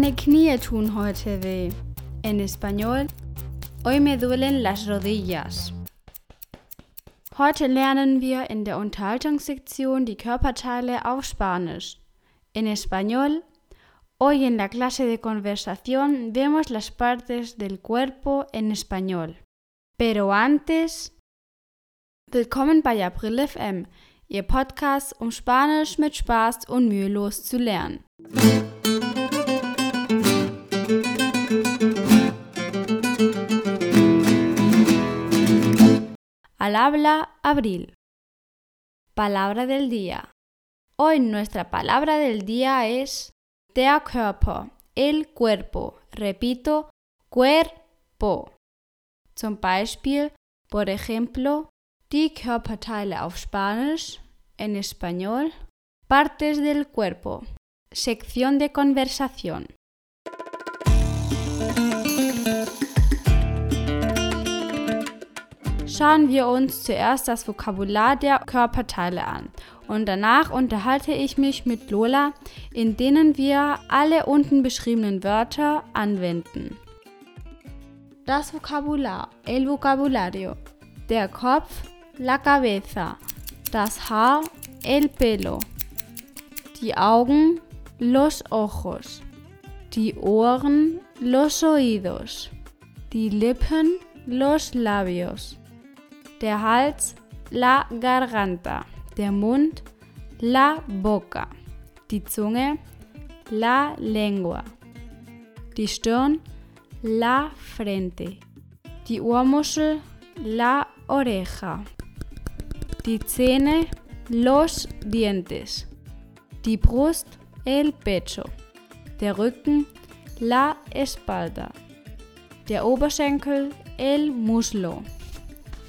Meine Knie tun heute weh. En español, hoy me duelen las rodillas. Heute lernen wir in der Unterhaltungssektion die Körperteile auf Spanisch. En español, hoy en la clase de conversación vemos las partes del cuerpo en español. Pero antes, willkommen bei April FM, Ihr Podcast, um Spanisch mit Spaß und mühelos zu lernen. Al habla Abril. Palabra del día. Hoy nuestra palabra del día es der Körper, el cuerpo. Repito, cuerpo. Zum Beispiel, por ejemplo, die Körperteile auf Spanisch, en español, partes del cuerpo. Sección de conversación. Schauen wir uns zuerst das Vokabular der Körperteile an. Und danach unterhalte ich mich mit Lola, in denen wir alle unten beschriebenen Wörter anwenden. Das Vokabular, el vocabulario, der Kopf, la cabeza, das Haar, el pelo, die Augen, los ojos, die Ohren, los oídos, die Lippen, los labios, der Hals, la garganta, der Mund, la boca, die Zunge, la lengua, die Stirn, la frente, die Ohrmuschel, la oreja, die Zähne, los dientes, die Brust, el pecho, der Rücken, la espalda, der Oberschenkel, el muslo,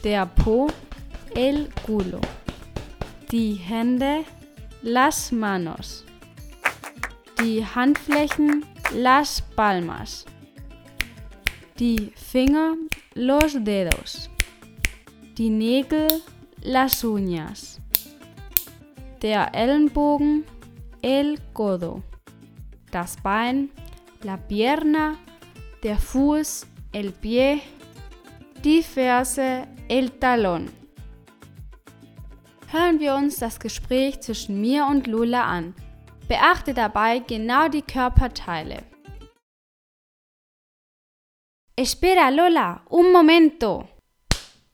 der Po, el culo, die Hände, las manos, die Handflächen, las palmas, die Finger, los dedos, die Nägel, las uñas, der Ellenbogen, el codo, das Bein, la pierna, der Fuß, el pie, die Ferse, el talón. Hören wir uns das Gespräch zwischen mir und Lola an. Beachte dabei genau die Körperteile. Espera, Lola, un momento.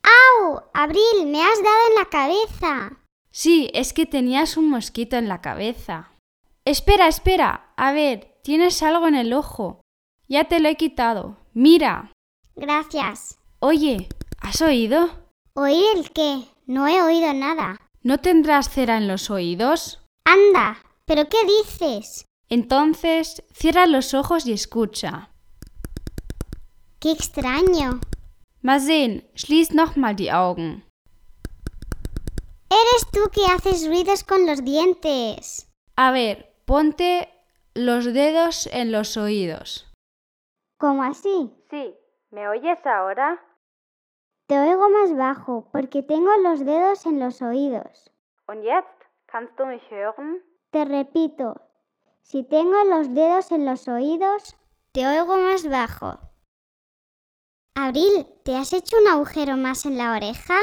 ¡Au! Abril, me has dado en la cabeza. Sí, es que tenías un mosquito en la cabeza. Espera, espera. A ver, tienes algo en el ojo. Ya te lo he quitado. Mira. Gracias. Oye, ¿has oído? ¿Oír el qué? No he oído nada. ¿No tendrás cera en los oídos? Anda, ¿pero qué dices? Entonces, cierra los ojos y escucha. Qué extraño. Mal sehen, schließ nochmal die Augen. Eres tú que haces ruidos con los dientes. A ver, ponte los dedos en los oídos. ¿Cómo así? Sí, ¿me oyes ahora? Te oigo más bajo porque tengo los dedos en los oídos. Und jetzt? Kannst du mich hören? Te repito, si tengo los dedos en los oídos, te oigo más bajo. Abril, ¿te has hecho un agujero más en la oreja?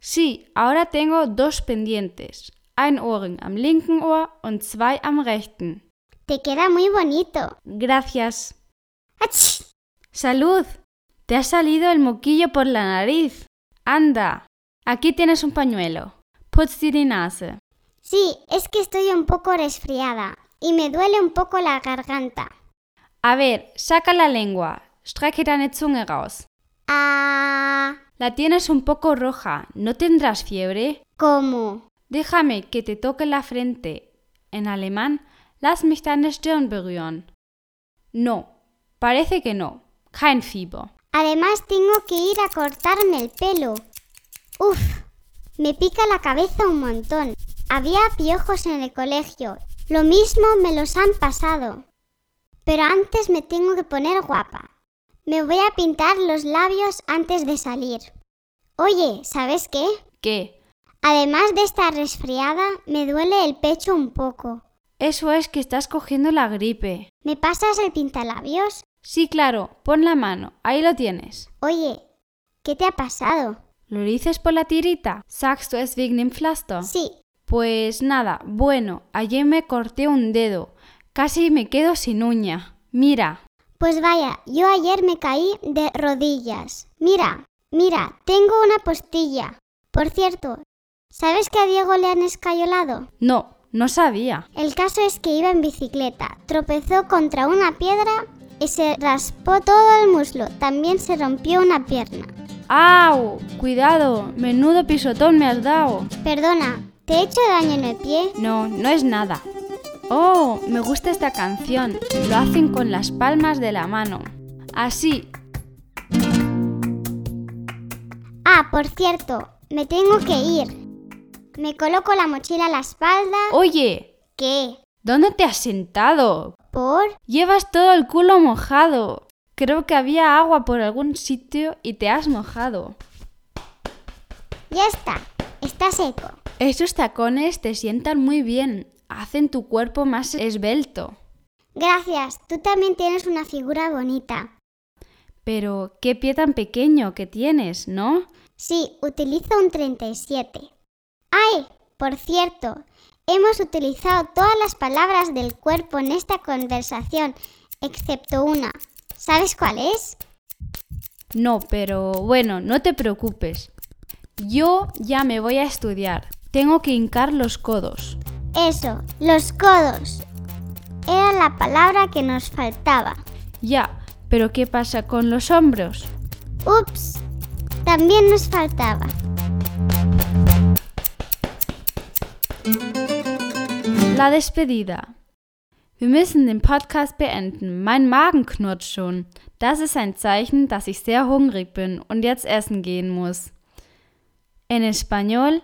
Sí, ahora tengo dos pendientes. Ein Ohrring am linken Ohr und zwei am rechten. Te queda muy bonito. Gracias. ¡Ach! ¡Salud! Te ha salido el moquillo por la nariz. Anda, aquí tienes un pañuelo. Putz dir die Nase. Sí, es que estoy un poco resfriada y me duele un poco la garganta. A ver, saca la lengua. Strecke deine Zunge raus. Ah, La tienes un poco roja. ¿No tendrás fiebre? ¿cómo? Déjame que te toque la frente. En alemán, lass mich deine Stirn berühren. No, parece que no. Kein Fieber. Además tengo que ir a cortarme el pelo. Uf, me pica la cabeza un montón. Había piojos en el colegio. Lo mismo me los han pasado. Pero antes me tengo que poner guapa. Me voy a pintar los labios antes de salir. Oye, ¿sabes qué? ¿Qué? Además de estar resfriada, me duele el pecho un poco. Eso es que estás cogiendo la gripe. ¿Me pasas el pintalabios? Sí, claro, pon la mano, ahí lo tienes. Oye, ¿qué te ha pasado? ¿Lo dices por la tirita? ¿Sagst du es wegen dem Pflaster? Sí, Pues nada, bueno, ayer me corté un dedo. Casi me quedo sin uña. Mira. pues vaya, yo ayer me caí de rodillas. Mira, mira, tengo una postilla. Por cierto, ¿sabes que a Diego le han escayolado? No, no sabía. El caso es que iba en bicicleta, tropezó contra una piedra y se raspó todo el muslo. También se rompió una pierna. ¡Au! Cuidado, menudo pisotón me has dado. Perdona, ¿te he hecho daño en el pie? No, no es nada. Oh, me gusta esta canción. Lo hacen con las palmas de la mano. Así. Ah, por cierto, me tengo que ir. Me coloco la mochila a la espalda. Oye, ¿Qué? ¿dónde te has sentado? ¿Por? Llevas todo el culo mojado. Creo que había agua por algún sitio y te has mojado. Ya está, está seco. Esos tacones te sientan muy bien. Hacen tu cuerpo más esbelto. Gracias, tú también tienes una figura bonita. Pero qué pie tan pequeño que tienes, ¿no? Sí, utilizo un 37. ¡Ay! Por cierto, hemos utilizado todas las palabras del cuerpo en esta conversación, excepto una. ¿Sabes cuál es? No, pero bueno, no te preocupes. Yo ya me voy a estudiar. Tengo que hincar los codos. Eso, los codos. Era la palabra que nos faltaba. Ya, pero ¿qué pasa con los hombros? Ups, también nos faltaba. La despedida. Wir müssen den Podcast beenden. Mein Magen knurrt schon. Das ist ein Zeichen, dass ich sehr hungrig bin und jetzt essen gehen muss. En español,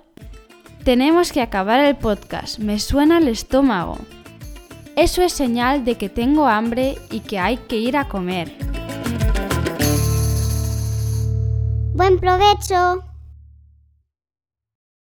tenemos que acabar el podcast. Me suena el estómago. Eso es señal de que tengo hambre y que hay que ir a comer. Buen provecho.